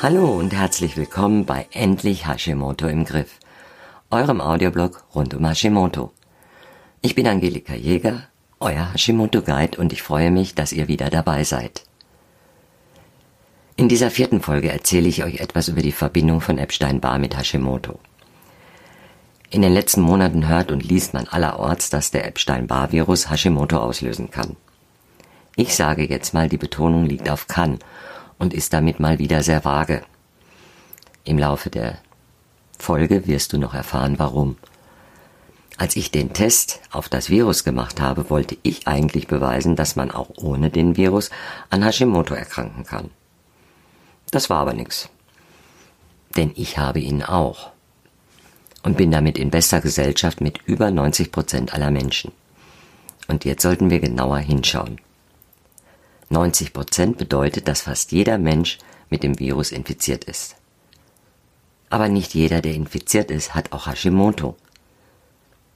Hallo und herzlich willkommen bei Endlich Hashimoto im Griff, eurem Audioblog rund um Hashimoto. Ich bin Angelika Jäger, euer Hashimoto Guide und ich freue mich, dass ihr wieder dabei seid. In dieser vierten Folge erzähle ich euch etwas über die Verbindung von Epstein-Barr mit Hashimoto. In den letzten Monaten hört und liest man allerorts, dass der Epstein-Barr-Virus Hashimoto auslösen kann. Ich sage jetzt mal, die Betonung liegt auf kann und ist damit mal wieder sehr vage. Im Laufe der Folge wirst du noch erfahren, warum. Als ich den Test auf das Virus gemacht habe, wollte ich eigentlich beweisen, dass man auch ohne den Virus an Hashimoto erkranken kann. Das war aber nix. Denn ich habe ihn auch. Und bin damit in bester Gesellschaft mit über 90 Prozent aller Menschen. Und jetzt sollten wir genauer hinschauen. 90 Prozent bedeutet, dass fast jeder Mensch mit dem Virus infiziert ist. Aber nicht jeder, der infiziert ist, hat auch Hashimoto.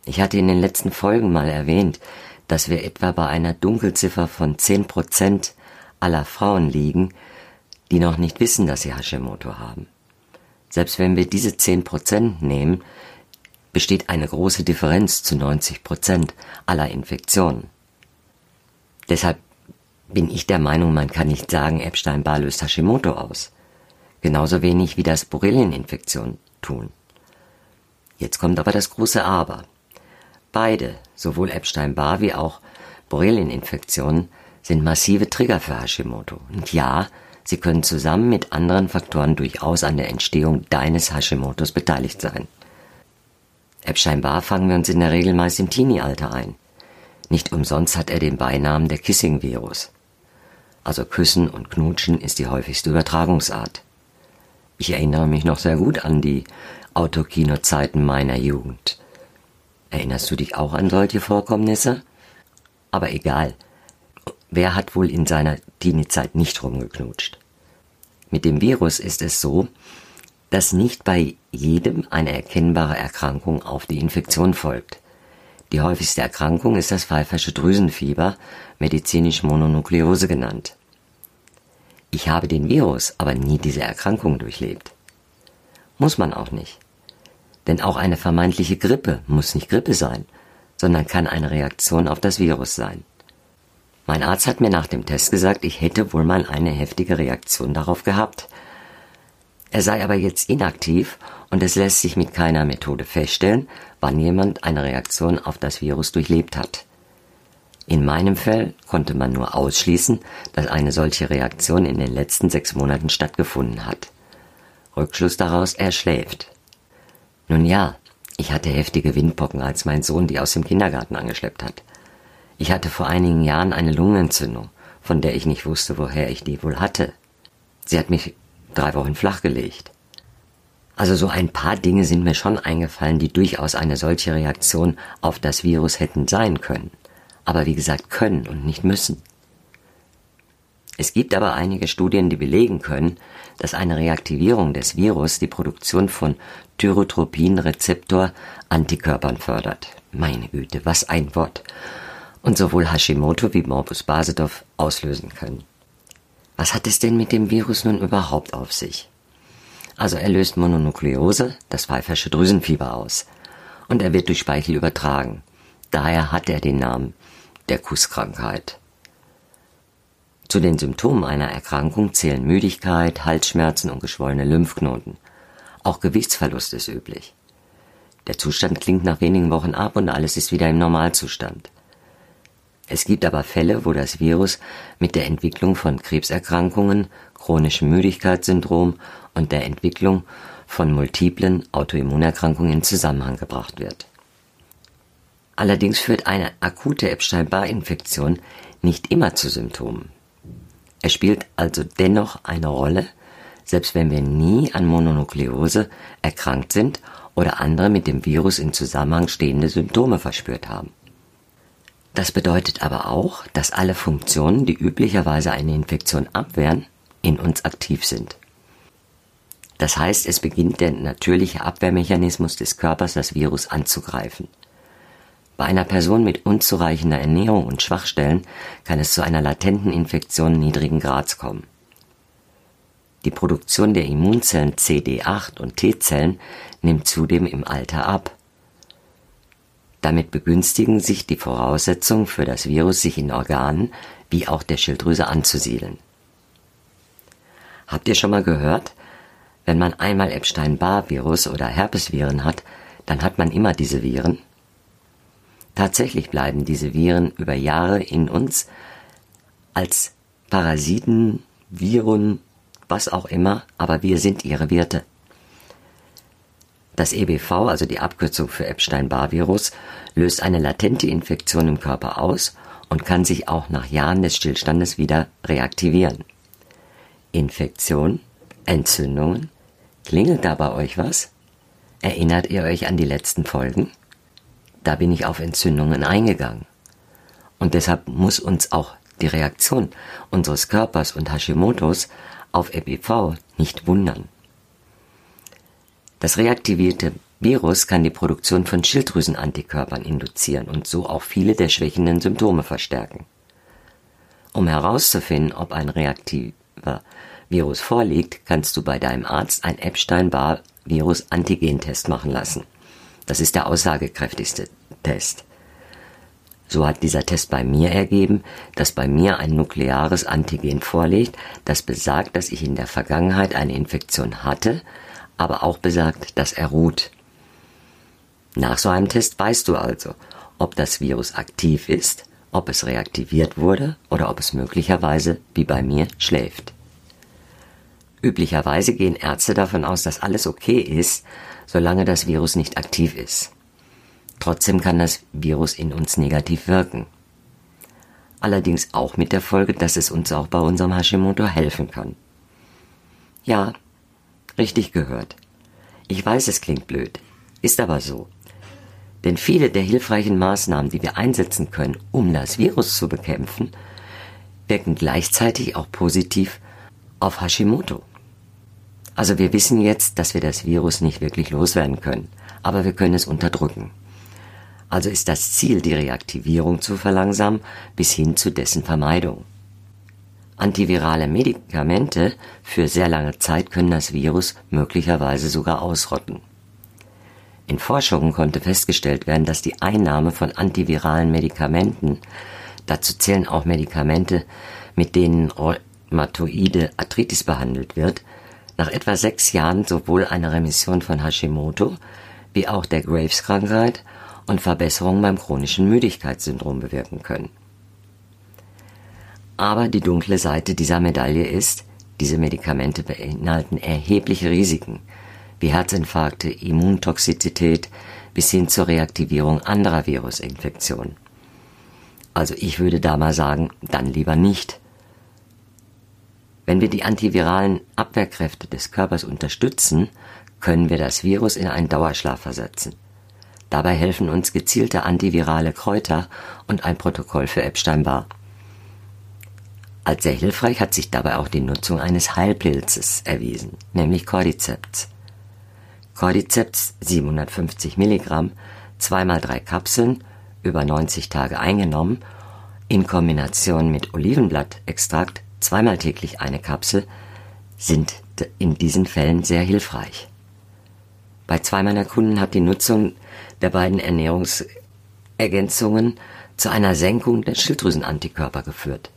Ich hatte in den letzten Folgen mal erwähnt, dass wir etwa bei einer Dunkelziffer von 10 Prozent aller Frauen liegen, die noch nicht wissen, dass sie Hashimoto haben. Selbst wenn wir diese 10 Prozent nehmen, besteht eine große Differenz zu 90 Prozent aller Infektionen. Deshalb bin ich der Meinung, man kann nicht sagen, Epstein-Barr löst Hashimoto aus. Genauso wenig wie das Borrelieninfektion tun. Jetzt kommt aber das große Aber. Beide, sowohl Epstein-Barr wie auch Borrelieninfektionen, sind massive Trigger für Hashimoto. Und ja, sie können zusammen mit anderen Faktoren durchaus an der Entstehung deines Hashimotos beteiligt sein. Epstein-Barr fangen wir uns in der Regel meist im Teenie-Alter ein. Nicht umsonst hat er den Beinamen der Kissing-Virus also Küssen und Knutschen, ist die häufigste Übertragungsart. Ich erinnere mich noch sehr gut an die Autokino-Zeiten meiner Jugend. Erinnerst du dich auch an solche Vorkommnisse? Aber egal. Wer hat wohl in seiner Teenie-Zeit nicht rumgeknutscht? Mit dem Virus ist es so, dass nicht bei jedem eine erkennbare Erkrankung auf die Infektion folgt. Die häufigste Erkrankung ist das pfeifersche Drüsenfieber, medizinisch Mononukleose genannt. Ich habe den Virus aber nie diese Erkrankung durchlebt. Muss man auch nicht. Denn auch eine vermeintliche Grippe muss nicht Grippe sein, sondern kann eine Reaktion auf das Virus sein. Mein Arzt hat mir nach dem Test gesagt, ich hätte wohl mal eine heftige Reaktion darauf gehabt. Er sei aber jetzt inaktiv und es lässt sich mit keiner Methode feststellen, wann jemand eine Reaktion auf das Virus durchlebt hat. In meinem Fall konnte man nur ausschließen, dass eine solche Reaktion in den letzten sechs Monaten stattgefunden hat. Rückschluss daraus, er schläft. Nun ja, ich hatte heftige Windpocken, als mein Sohn die aus dem Kindergarten angeschleppt hat. Ich hatte vor einigen Jahren eine Lungenentzündung, von der ich nicht wusste, woher ich die wohl hatte. Sie hat mich drei Wochen flachgelegt. Also so ein paar Dinge sind mir schon eingefallen, die durchaus eine solche Reaktion auf das Virus hätten sein können aber wie gesagt können und nicht müssen. Es gibt aber einige Studien, die belegen können, dass eine Reaktivierung des Virus die Produktion von Tyrotropin-Rezeptor-Antikörpern fördert. Meine Güte, was ein Wort. Und sowohl Hashimoto wie Morbus Basedow auslösen können. Was hat es denn mit dem Virus nun überhaupt auf sich? Also er löst Mononukleose, das pfeifersche Drüsenfieber aus. Und er wird durch Speichel übertragen. Daher hat er den Namen der Kusskrankheit. Zu den Symptomen einer Erkrankung zählen Müdigkeit, Halsschmerzen und geschwollene Lymphknoten. Auch Gewichtsverlust ist üblich. Der Zustand klingt nach wenigen Wochen ab und alles ist wieder im Normalzustand. Es gibt aber Fälle, wo das Virus mit der Entwicklung von Krebserkrankungen, chronischem Müdigkeitssyndrom und der Entwicklung von multiplen Autoimmunerkrankungen in Zusammenhang gebracht wird. Allerdings führt eine akute Epstein-Barr-Infektion nicht immer zu Symptomen. Es spielt also dennoch eine Rolle, selbst wenn wir nie an Mononukleose erkrankt sind oder andere mit dem Virus in Zusammenhang stehende Symptome verspürt haben. Das bedeutet aber auch, dass alle Funktionen, die üblicherweise eine Infektion abwehren, in uns aktiv sind. Das heißt, es beginnt der natürliche Abwehrmechanismus des Körpers, das Virus anzugreifen. Bei einer Person mit unzureichender Ernährung und Schwachstellen kann es zu einer latenten Infektion niedrigen Grads kommen. Die Produktion der Immunzellen CD8 und T-Zellen nimmt zudem im Alter ab. Damit begünstigen sich die Voraussetzungen für das Virus, sich in Organen wie auch der Schilddrüse anzusiedeln. Habt ihr schon mal gehört? Wenn man einmal Epstein-Barr-Virus oder Herpesviren hat, dann hat man immer diese Viren. Tatsächlich bleiben diese Viren über Jahre in uns als Parasiten, Viren, was auch immer, aber wir sind ihre Wirte. Das EBV, also die Abkürzung für Epstein-Barr-Virus, löst eine latente Infektion im Körper aus und kann sich auch nach Jahren des Stillstandes wieder reaktivieren. Infektion, Entzündungen, klingelt da bei euch was? Erinnert ihr euch an die letzten Folgen? Da bin ich auf Entzündungen eingegangen. Und deshalb muss uns auch die Reaktion unseres Körpers und Hashimotos auf EPV nicht wundern. Das reaktivierte Virus kann die Produktion von Schilddrüsenantikörpern induzieren und so auch viele der schwächenden Symptome verstärken. Um herauszufinden, ob ein reaktiver Virus vorliegt, kannst du bei deinem Arzt ein Epstein-Barr-Virus-Antigentest machen lassen. Das ist der aussagekräftigste Test. So hat dieser Test bei mir ergeben, dass bei mir ein nukleares Antigen vorliegt, das besagt, dass ich in der Vergangenheit eine Infektion hatte, aber auch besagt, dass er ruht. Nach so einem Test weißt du also, ob das Virus aktiv ist, ob es reaktiviert wurde oder ob es möglicherweise, wie bei mir, schläft. Üblicherweise gehen Ärzte davon aus, dass alles okay ist, solange das Virus nicht aktiv ist. Trotzdem kann das Virus in uns negativ wirken. Allerdings auch mit der Folge, dass es uns auch bei unserem Hashimoto helfen kann. Ja, richtig gehört. Ich weiß, es klingt blöd, ist aber so. Denn viele der hilfreichen Maßnahmen, die wir einsetzen können, um das Virus zu bekämpfen, wirken gleichzeitig auch positiv auf Hashimoto. Also wir wissen jetzt, dass wir das Virus nicht wirklich loswerden können, aber wir können es unterdrücken. Also ist das Ziel, die Reaktivierung zu verlangsamen bis hin zu dessen Vermeidung. Antivirale Medikamente für sehr lange Zeit können das Virus möglicherweise sogar ausrotten. In Forschungen konnte festgestellt werden, dass die Einnahme von antiviralen Medikamenten, dazu zählen auch Medikamente, mit denen rheumatoide Arthritis behandelt wird, nach etwa sechs Jahren sowohl eine Remission von Hashimoto wie auch der Graves-Krankheit und Verbesserungen beim chronischen Müdigkeitssyndrom bewirken können. Aber die dunkle Seite dieser Medaille ist, diese Medikamente beinhalten erhebliche Risiken, wie Herzinfarkte, Immuntoxizität bis hin zur Reaktivierung anderer Virusinfektionen. Also ich würde da mal sagen, dann lieber nicht. Wenn wir die antiviralen Abwehrkräfte des Körpers unterstützen, können wir das Virus in einen Dauerschlaf versetzen. Dabei helfen uns gezielte antivirale Kräuter und ein Protokoll für Epstein-Barr. Als sehr hilfreich hat sich dabei auch die Nutzung eines Heilpilzes erwiesen, nämlich Cordyceps. Cordyceps 750 Milligramm, zweimal drei Kapseln, über 90 Tage eingenommen, in Kombination mit Olivenblattextrakt zweimal täglich eine Kapsel, sind in diesen Fällen sehr hilfreich. Bei zwei meiner Kunden hat die Nutzung der beiden Ernährungsergänzungen zu einer Senkung der Schilddrüsenantikörper geführt.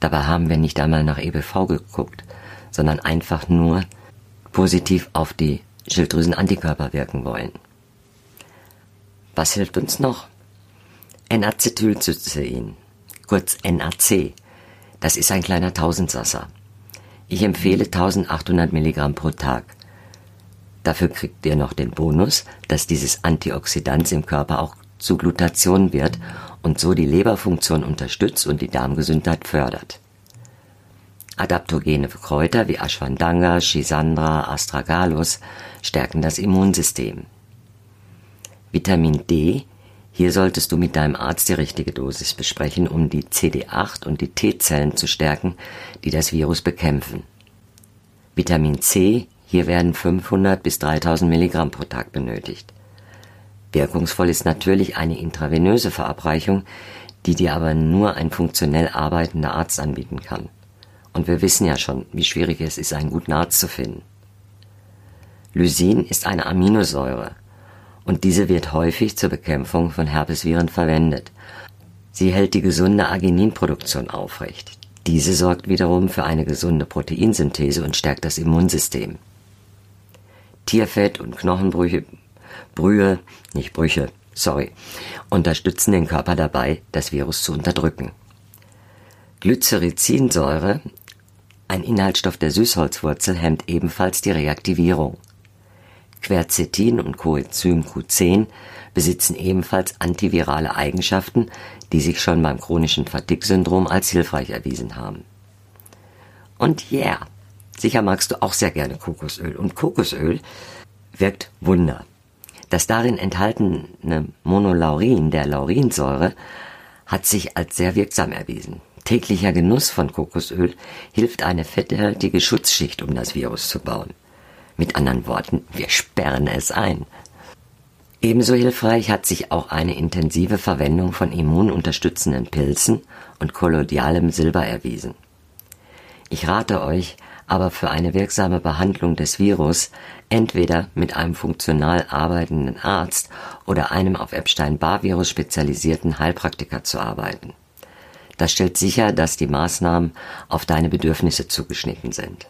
Dabei haben wir nicht einmal nach EBV geguckt, sondern einfach nur positiv auf die Schilddrüsenantikörper wirken wollen. Was hilft uns noch? N-Acetylcystein, kurz NAC. Das ist ein kleiner Tausendsasser. Ich empfehle 1800 Milligramm pro Tag. Dafür kriegt ihr noch den Bonus, dass dieses Antioxidant im Körper auch zu Glutation wird und so die Leberfunktion unterstützt und die Darmgesundheit fördert. Adaptogene Kräuter wie Ashwandanga, Schisandra, Astragalus stärken das Immunsystem. Vitamin D, hier solltest du mit deinem Arzt die richtige Dosis besprechen, um die CD8 und die T-Zellen zu stärken, die das Virus bekämpfen. Vitamin C hier werden 500 bis 3000 Milligramm pro Tag benötigt. Wirkungsvoll ist natürlich eine intravenöse Verabreichung, die dir aber nur ein funktionell arbeitender Arzt anbieten kann. Und wir wissen ja schon, wie schwierig es ist, einen guten Arzt zu finden. Lysin ist eine Aminosäure und diese wird häufig zur Bekämpfung von Herpesviren verwendet. Sie hält die gesunde Argininproduktion aufrecht. Diese sorgt wiederum für eine gesunde Proteinsynthese und stärkt das Immunsystem. Tierfett und Knochenbrüche, Brühe, nicht Brüche, sorry, unterstützen den Körper dabei, das Virus zu unterdrücken. Glycericinsäure, ein Inhaltsstoff der Süßholzwurzel, hemmt ebenfalls die Reaktivierung. Quercetin und Coenzym Q10 besitzen ebenfalls antivirale Eigenschaften, die sich schon beim chronischen Fatigue-Syndrom als hilfreich erwiesen haben. Und yeah, sicher magst du auch sehr gerne Kokosöl. Und Kokosöl wirkt Wunder. Das darin enthaltene Monolaurin der Laurinsäure hat sich als sehr wirksam erwiesen. Täglicher Genuss von Kokosöl hilft eine fetthaltige Schutzschicht, um das Virus zu bauen. Mit anderen Worten, wir sperren es ein. Ebenso hilfreich hat sich auch eine intensive Verwendung von immununterstützenden Pilzen und kolloidalem Silber erwiesen. Ich rate euch, aber für eine wirksame Behandlung des Virus entweder mit einem funktional arbeitenden Arzt oder einem auf Epstein-Barr-Virus spezialisierten Heilpraktiker zu arbeiten. Das stellt sicher, dass die Maßnahmen auf deine Bedürfnisse zugeschnitten sind.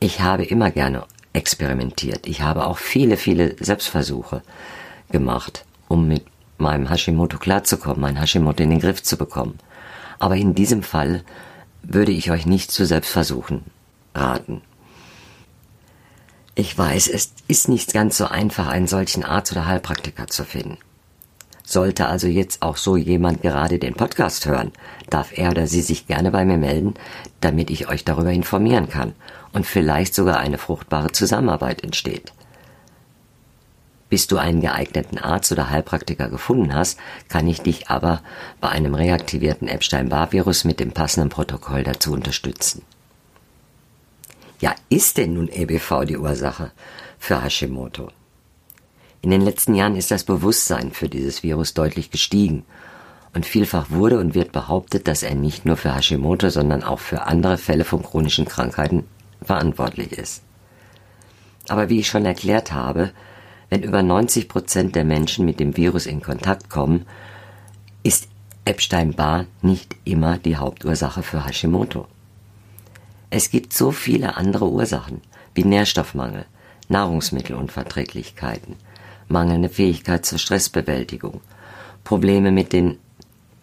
Ich habe immer gerne experimentiert. Ich habe auch viele, viele Selbstversuche gemacht, um mit meinem Hashimoto klarzukommen, mein Hashimoto in den Griff zu bekommen. Aber in diesem Fall würde ich euch nicht zu Selbstversuchen raten. Ich weiß, es ist nicht ganz so einfach, einen solchen Arzt oder Heilpraktiker zu finden. Sollte also jetzt auch so jemand gerade den Podcast hören, darf er oder sie sich gerne bei mir melden, damit ich euch darüber informieren kann und vielleicht sogar eine fruchtbare Zusammenarbeit entsteht. Bis du einen geeigneten Arzt oder Heilpraktiker gefunden hast, kann ich dich aber bei einem reaktivierten Epstein-Barr-Virus mit dem passenden Protokoll dazu unterstützen. Ja, ist denn nun EBV die Ursache für Hashimoto? In den letzten Jahren ist das Bewusstsein für dieses Virus deutlich gestiegen und vielfach wurde und wird behauptet, dass er nicht nur für Hashimoto, sondern auch für andere Fälle von chronischen Krankheiten verantwortlich ist. Aber wie ich schon erklärt habe, wenn über 90 Prozent der Menschen mit dem Virus in Kontakt kommen, ist Epstein-Barr nicht immer die Hauptursache für Hashimoto. Es gibt so viele andere Ursachen, wie Nährstoffmangel, Nahrungsmittelunverträglichkeiten, mangelnde Fähigkeit zur Stressbewältigung, Probleme mit den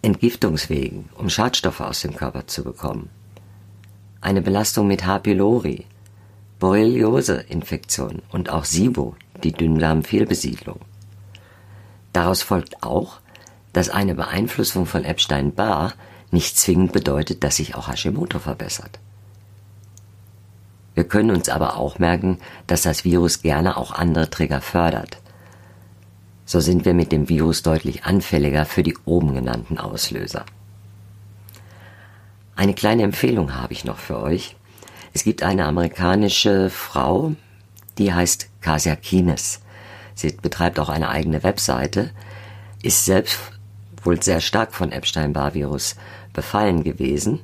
Entgiftungswegen, um Schadstoffe aus dem Körper zu bekommen, eine Belastung mit H. pylori, Borreliose-Infektion und auch SIBO, die Dünndarmfehlbesiedlung. Daraus folgt auch, dass eine Beeinflussung von Epstein-Barr nicht zwingend bedeutet, dass sich auch Hashimoto verbessert. Wir können uns aber auch merken, dass das Virus gerne auch andere Trigger fördert. So sind wir mit dem Virus deutlich anfälliger für die oben genannten Auslöser. Eine kleine Empfehlung habe ich noch für euch. Es gibt eine amerikanische Frau, die heißt Kasia Kines. Sie betreibt auch eine eigene Webseite, ist selbst wohl sehr stark von Epstein-Barr-Virus befallen gewesen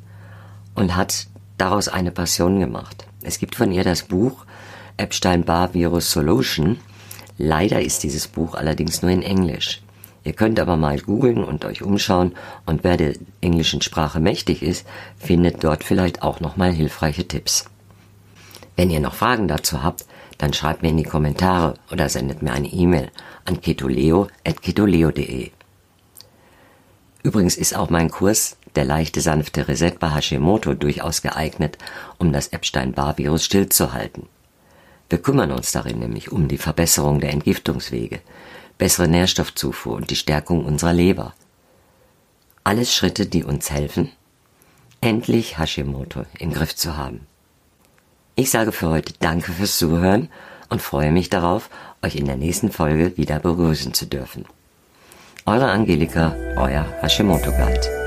und hat daraus eine Passion gemacht. Es gibt von ihr das Buch Epstein-Barr-Virus Solution. Leider ist dieses Buch allerdings nur in Englisch. Ihr könnt aber mal googeln und euch umschauen und wer der englischen Sprache mächtig ist, findet dort vielleicht auch nochmal hilfreiche Tipps. Wenn ihr noch Fragen dazu habt, dann schreibt mir in die Kommentare oder sendet mir eine E-Mail an ketoleo.ketoleo.de. Übrigens ist auch mein Kurs Der leichte sanfte Reset bei Hashimoto durchaus geeignet, um das Epstein-Barr-Virus stillzuhalten. Wir kümmern uns darin nämlich um die Verbesserung der Entgiftungswege, bessere Nährstoffzufuhr und die Stärkung unserer Leber. Alles Schritte, die uns helfen, endlich Hashimoto im Griff zu haben. Ich sage für heute Danke fürs Zuhören und freue mich darauf, euch in der nächsten Folge wieder begrüßen zu dürfen. Eure Angelika, euer Hashimoto Guide.